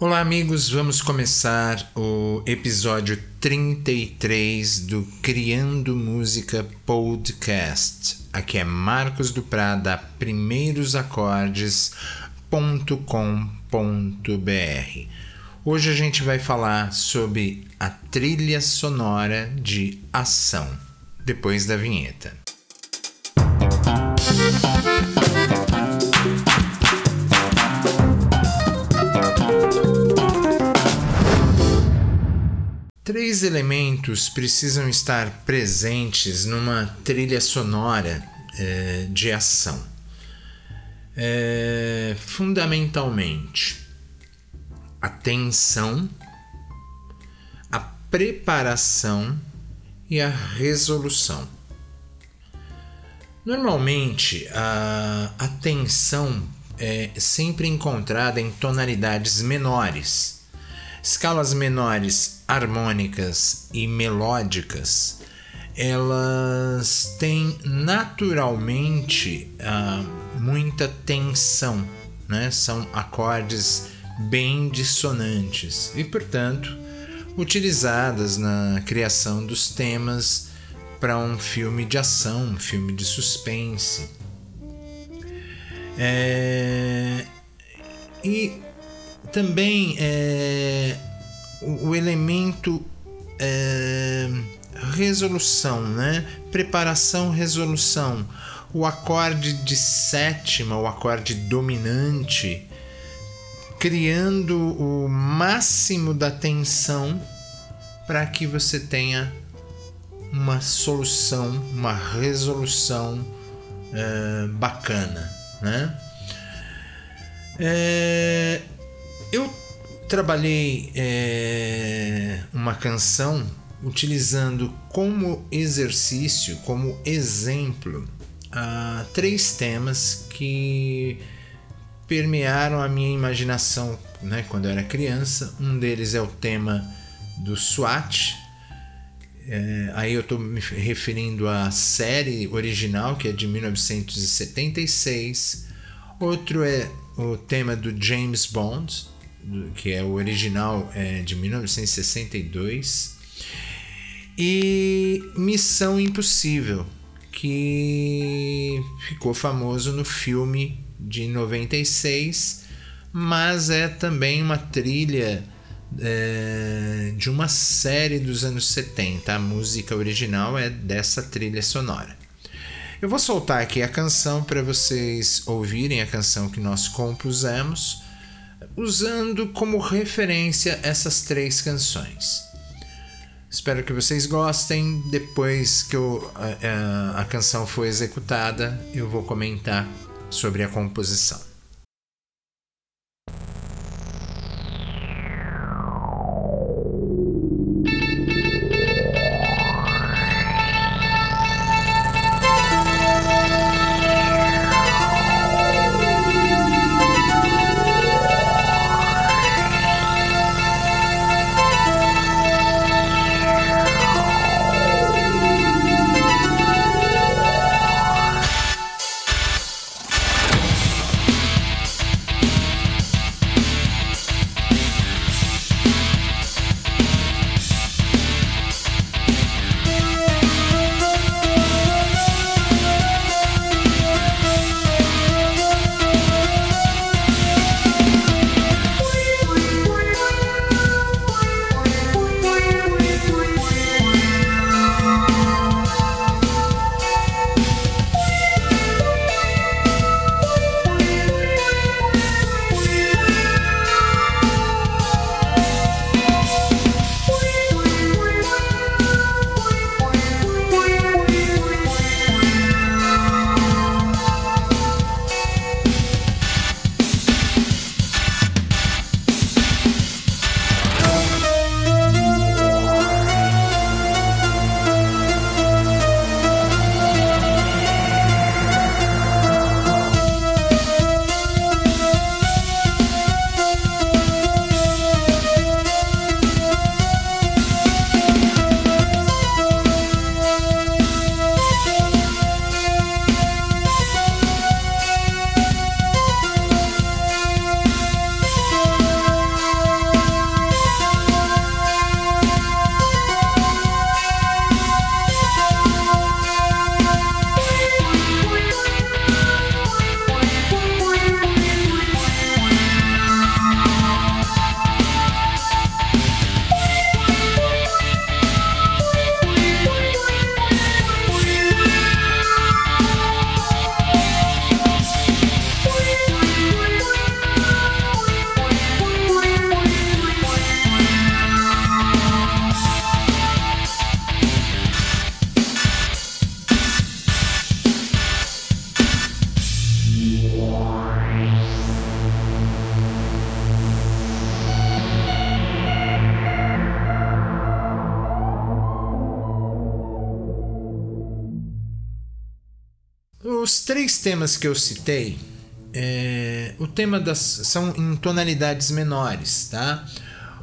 Olá, amigos. Vamos começar o episódio 33 do Criando Música Podcast. Aqui é Marcos do Prada, primeirosacordes.com.br. Hoje a gente vai falar sobre a trilha sonora de ação, depois da vinheta. Três elementos precisam estar presentes numa trilha sonora é, de ação. É, fundamentalmente, a tensão, a preparação e a resolução. Normalmente, a, a tensão é sempre encontrada em tonalidades menores Escalas menores harmônicas e melódicas, elas têm naturalmente uh, muita tensão, né? são acordes bem dissonantes e, portanto, utilizadas na criação dos temas para um filme de ação, um filme de suspense. É... E também é, o, elemento é, resolução, né? Preparação, resolução. O acorde de sétima, o acorde dominante, criando o máximo da tensão para que você tenha uma solução, uma resolução é, bacana, né? É, eu trabalhei é, uma canção utilizando como exercício, como exemplo, uh, três temas que permearam a minha imaginação né, quando eu era criança. Um deles é o tema do SWAT. É, aí eu estou me referindo à série original, que é de 1976. Outro é o tema do James Bond, que é o original é, de 1962, e Missão Impossível, que ficou famoso no filme de 96, mas é também uma trilha é, de uma série dos anos 70. A música original é dessa trilha sonora. Eu vou soltar aqui a canção para vocês ouvirem a canção que nós compusemos usando como referência essas três canções. Espero que vocês gostem. Depois que eu, a, a, a canção for executada, eu vou comentar sobre a composição. Os três temas que eu citei, é, o tema das são em tonalidades menores, tá?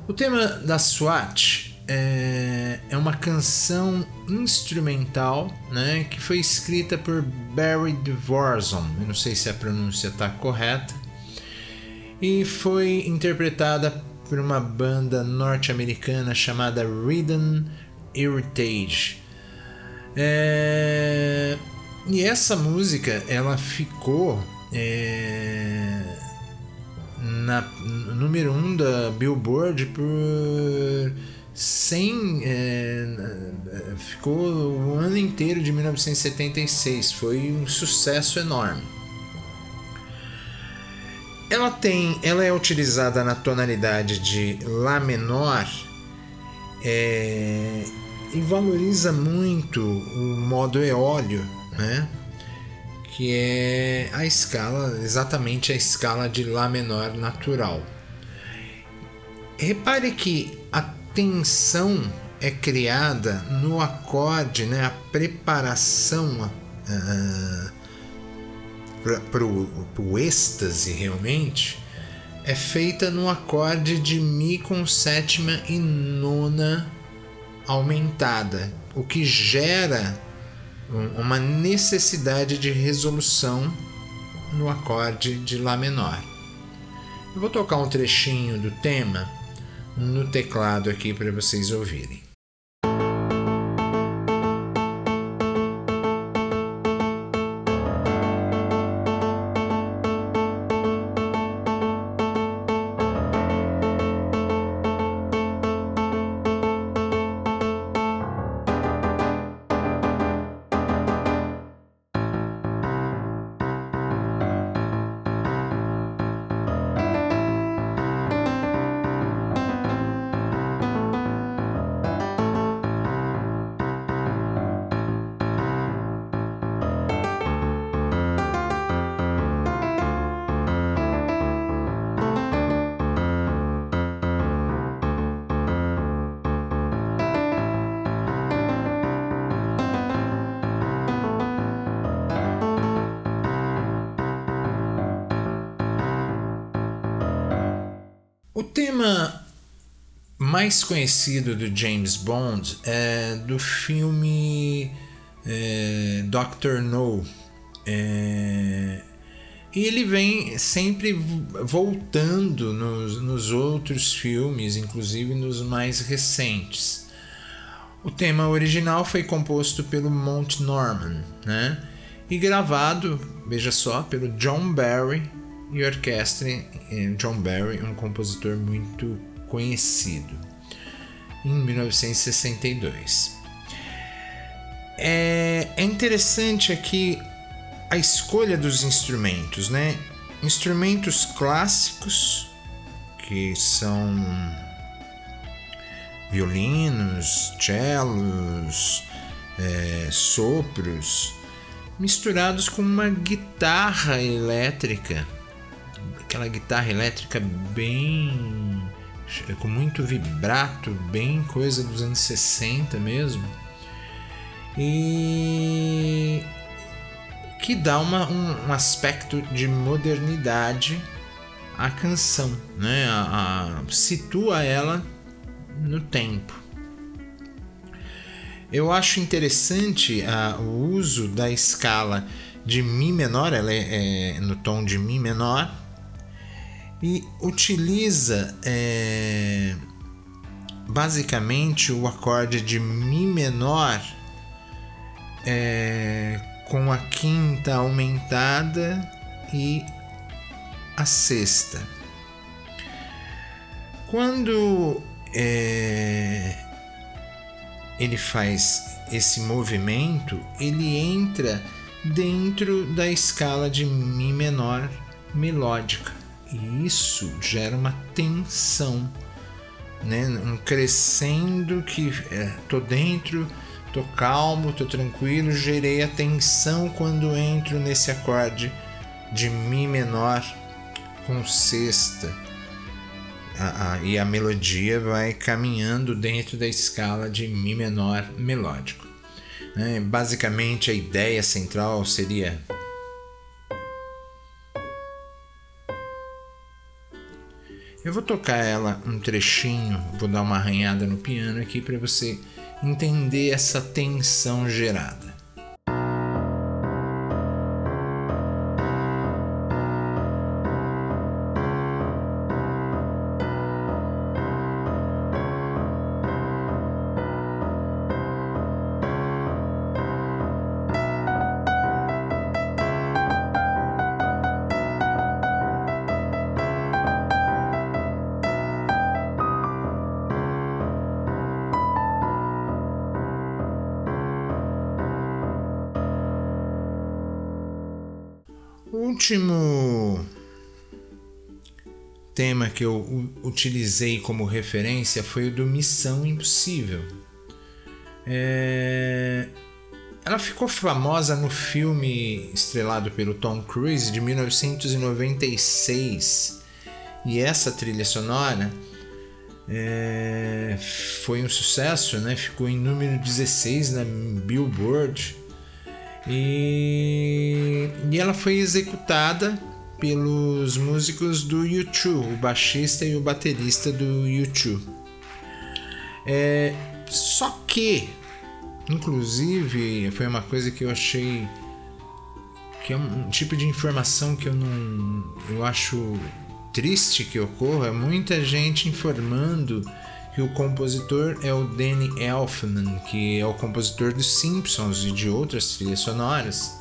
O tema da SWAT é, é uma canção instrumental, né, que foi escrita por Barry Dvorak, eu não sei se a pronúncia está correta, e foi interpretada por uma banda norte-americana chamada Rhythm Heritage. É... E essa música ela ficou é... na número 1 um da Billboard por 100 é... ficou o ano inteiro de 1976 foi um sucesso enorme. Ela tem ela é utilizada na tonalidade de lá menor é, e valoriza muito o modo eólio, né? Que é a escala, exatamente a escala de Lá menor natural. Repare que a tensão é criada no acorde, né? A preparação uh, para o êxtase realmente é feita no acorde de Mi com sétima e nona aumentada, o que gera uma necessidade de resolução no acorde de Lá menor. Eu vou tocar um trechinho do tema no teclado aqui para vocês ouvirem. Tema mais conhecido do James Bond é do filme é, Doctor No. É, e ele vem sempre voltando nos, nos outros filmes, inclusive nos mais recentes. O tema original foi composto pelo Mount Norman, né? E gravado, veja só, pelo John Barry e orquestra John Barry, um compositor muito conhecido, em 1962. É, é interessante aqui a escolha dos instrumentos, né? Instrumentos clássicos que são violinos, cellos, é, sopros, misturados com uma guitarra elétrica aquela guitarra elétrica bem com muito vibrato, bem coisa dos anos 60 mesmo. E que dá uma, um, um aspecto de modernidade à canção, né? A, a, situa ela no tempo. Eu acho interessante a, o uso da escala de Mi menor, ela é, é no tom de Mi menor, e utiliza é, basicamente o acorde de Mi menor é, com a quinta aumentada e a sexta. Quando é, ele faz esse movimento, ele entra dentro da escala de Mi menor melódica. E isso gera uma tensão, né? um crescendo que é, tô dentro, tô calmo, tô tranquilo, gerei a tensão quando entro nesse acorde de Mi menor com sexta. A, e a melodia vai caminhando dentro da escala de Mi menor melódico. Né? Basicamente, a ideia central seria Eu vou tocar ela um trechinho, vou dar uma arranhada no piano aqui para você entender essa tensão gerada. Tema que eu utilizei como referência foi o do Missão Impossível. É... Ela ficou famosa no filme estrelado pelo Tom Cruise de 1996 e essa trilha sonora é... foi um sucesso, né? ficou em número 16 na Billboard e, e ela foi executada pelos músicos do U2, o baixista e o baterista do U2. É, só que, inclusive, foi uma coisa que eu achei que é um tipo de informação que eu não eu acho triste que ocorra, muita gente informando que o compositor é o Danny Elfman, que é o compositor dos Simpsons e de outras trilhas sonoras.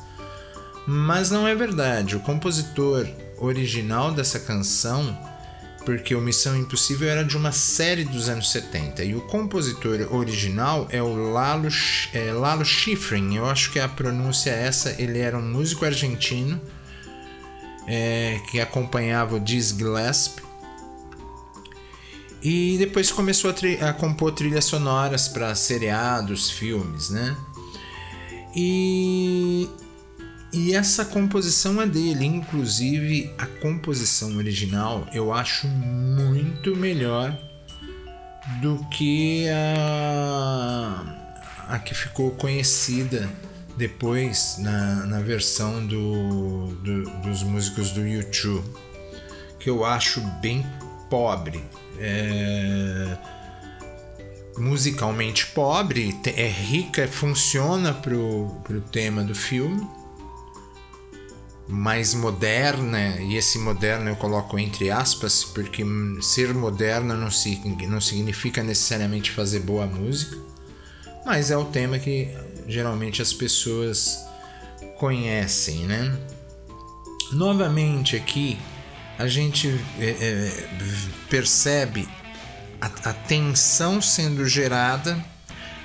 Mas não é verdade. O compositor original dessa canção, porque o Missão Impossível era de uma série dos anos 70, e o compositor original é o Lalo, é, Lalo Schifrin, eu acho que a pronúncia é essa, ele era um músico argentino é, que acompanhava o Diz Gillespie e depois começou a, a compor trilhas sonoras para seriados, filmes, né? E, e essa composição é dele, inclusive a composição original eu acho muito melhor do que a, a que ficou conhecida depois na, na versão do, do, dos músicos do YouTube, que eu acho bem pobre, é, musicalmente pobre, é rica, funciona pro, pro tema do filme, mais moderna, e esse moderno eu coloco entre aspas, porque ser moderna não, não significa necessariamente fazer boa música, mas é o tema que geralmente as pessoas conhecem, né? Novamente aqui a gente é, é, percebe a, a tensão sendo gerada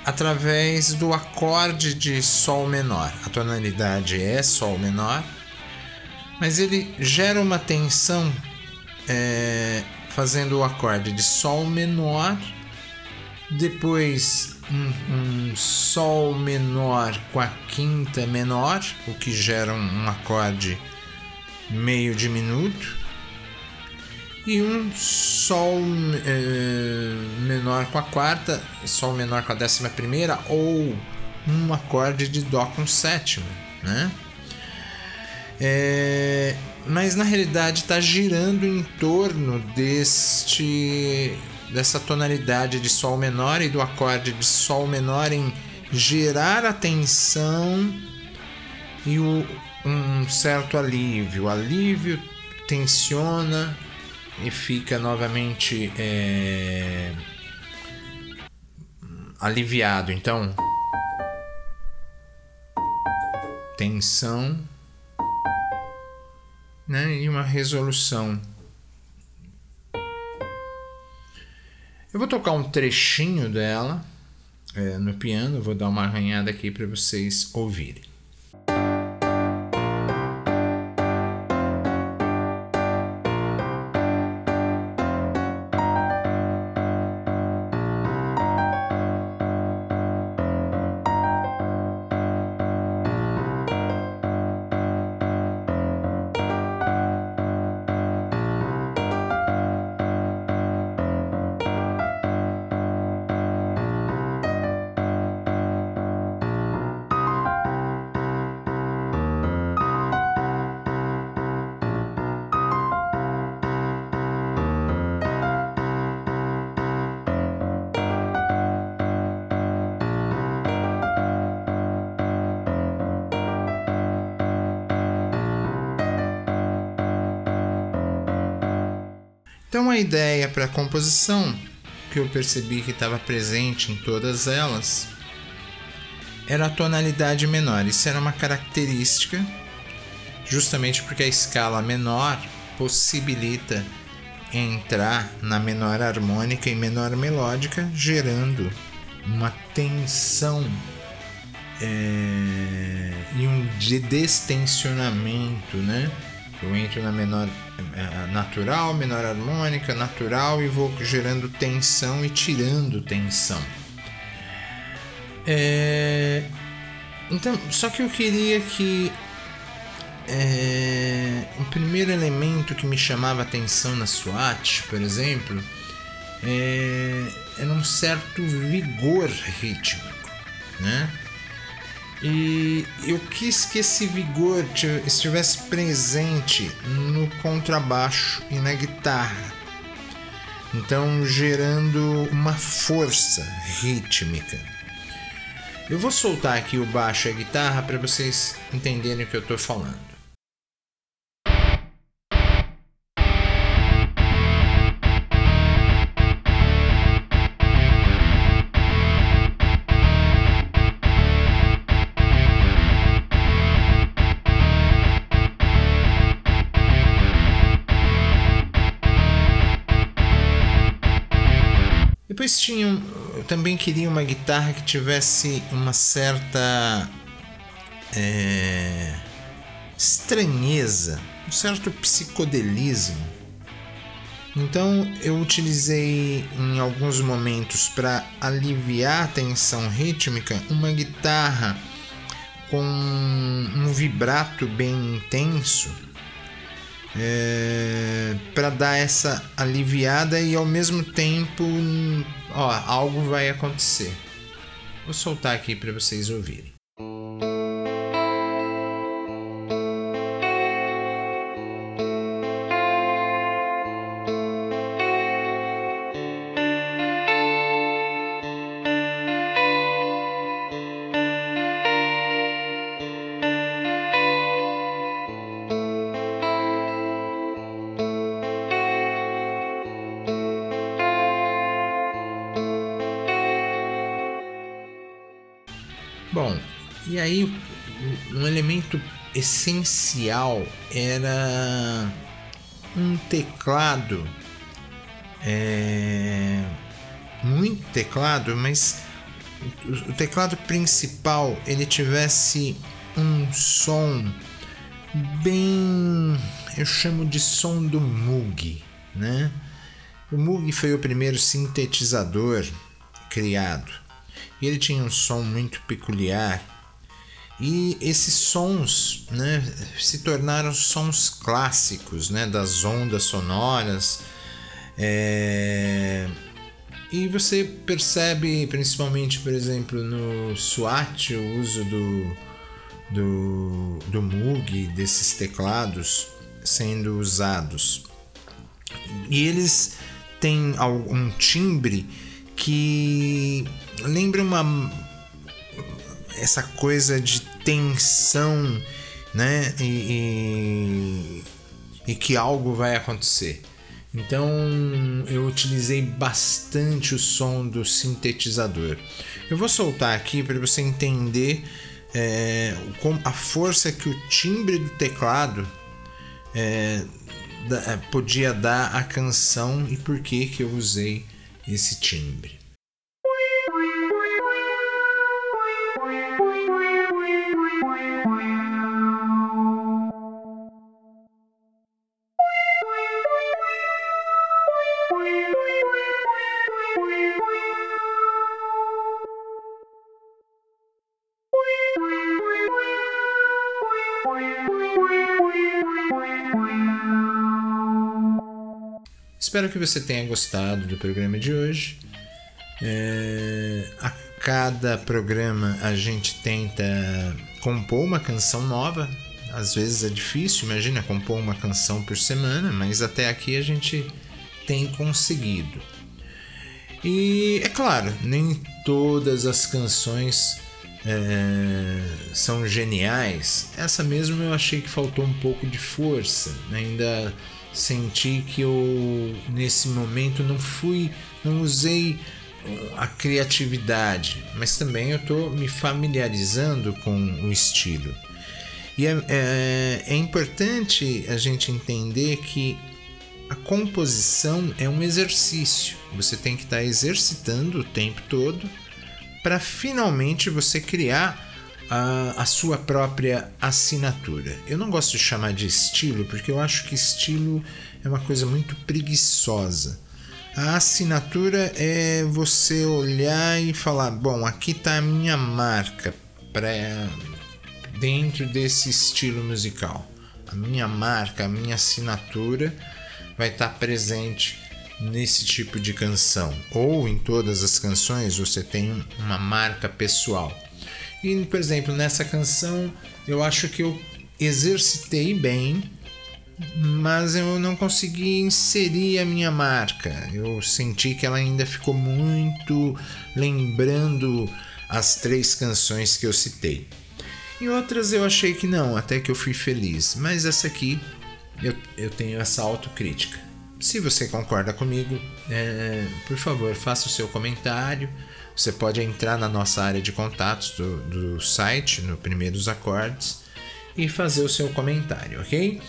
através do acorde de Sol menor. A tonalidade é Sol menor, mas ele gera uma tensão é, fazendo o acorde de Sol menor, depois um, um, Sol menor com a quinta menor, o que gera um, um acorde meio diminuto, e um Sol é, menor com a quarta, Sol menor com a décima primeira, ou um acorde de Dó com sétima, né? É, mas na realidade está girando em torno deste dessa tonalidade de Sol menor e do acorde de Sol menor em gerar atenção e o, um certo alívio. O alívio tensiona e fica novamente é, aliviado. Então, tensão né, e uma resolução. Eu vou tocar um trechinho dela é, no piano, vou dar uma arranhada aqui para vocês ouvirem. Então a ideia para a composição, que eu percebi que estava presente em todas elas, era a tonalidade menor. Isso era uma característica, justamente porque a escala menor possibilita entrar na menor harmônica e menor melódica, gerando uma tensão é, e um de destensionamento, né? Eu entro na menor é, natural, menor harmônica, natural e vou gerando tensão e tirando tensão. É, então, só que eu queria que é, um primeiro elemento que me chamava atenção na SWAT, por exemplo, é, era um certo vigor rítmico, né? E eu quis que esse vigor estivesse presente no contrabaixo e na guitarra. Então, gerando uma força rítmica. Eu vou soltar aqui o baixo e a guitarra para vocês entenderem o que eu estou falando. Depois tinha, eu também queria uma guitarra que tivesse uma certa é, estranheza, um certo psicodelismo. Então eu utilizei em alguns momentos para aliviar a tensão rítmica uma guitarra com um vibrato bem intenso é, para dar essa aliviada e ao mesmo tempo, ó, algo vai acontecer. Vou soltar aqui para vocês ouvirem. Essencial era um teclado, é, muito teclado, mas o teclado principal ele tivesse um som bem, eu chamo de som do Moog, né? O Moog foi o primeiro sintetizador criado e ele tinha um som muito peculiar. E esses sons né, se tornaram sons clássicos né, das ondas sonoras. É... E você percebe, principalmente, por exemplo, no SWAT, o uso do, do, do Moog, desses teclados sendo usados. E eles têm algum timbre que lembra uma essa coisa de tensão, né? E, e, e, que algo vai acontecer. Então eu utilizei bastante o som do sintetizador. Eu vou soltar aqui para você entender é, a força que o timbre do teclado é, da, podia dar à canção e por que, que eu usei esse timbre. Espero que você tenha gostado do programa de hoje. É, a cada programa a gente tenta compor uma canção nova. Às vezes é difícil, imagina compor uma canção por semana, mas até aqui a gente tem conseguido. E é claro, nem todas as canções é, são geniais. Essa mesmo eu achei que faltou um pouco de força, ainda senti que eu nesse momento não fui, não usei a criatividade, mas também eu estou me familiarizando com o estilo. E é, é, é importante a gente entender que a composição é um exercício. Você tem que estar tá exercitando o tempo todo para finalmente você criar a, a, sua própria assinatura. Eu não gosto de chamar de estilo porque eu acho que estilo é uma coisa muito preguiçosa. A assinatura é você olhar e falar: bom, aqui está a minha marca para dentro desse estilo musical. A minha marca, a minha assinatura vai estar tá presente nesse tipo de canção. Ou em todas as canções você tem uma marca pessoal. E, por exemplo, nessa canção eu acho que eu exercitei bem, mas eu não consegui inserir a minha marca. Eu senti que ela ainda ficou muito lembrando as três canções que eu citei. Em outras eu achei que não, até que eu fui feliz, mas essa aqui eu, eu tenho essa autocrítica. Se você concorda comigo, é, por favor, faça o seu comentário. Você pode entrar na nossa área de contatos do, do site, no Primeiros Acordes, e fazer o seu comentário, ok?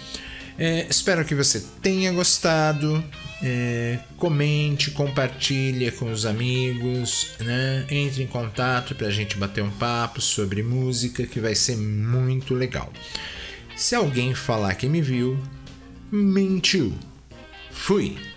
É, espero que você tenha gostado. É, comente, compartilhe com os amigos, né? entre em contato para a gente bater um papo sobre música que vai ser muito legal. Se alguém falar que me viu, mentiu. Fui!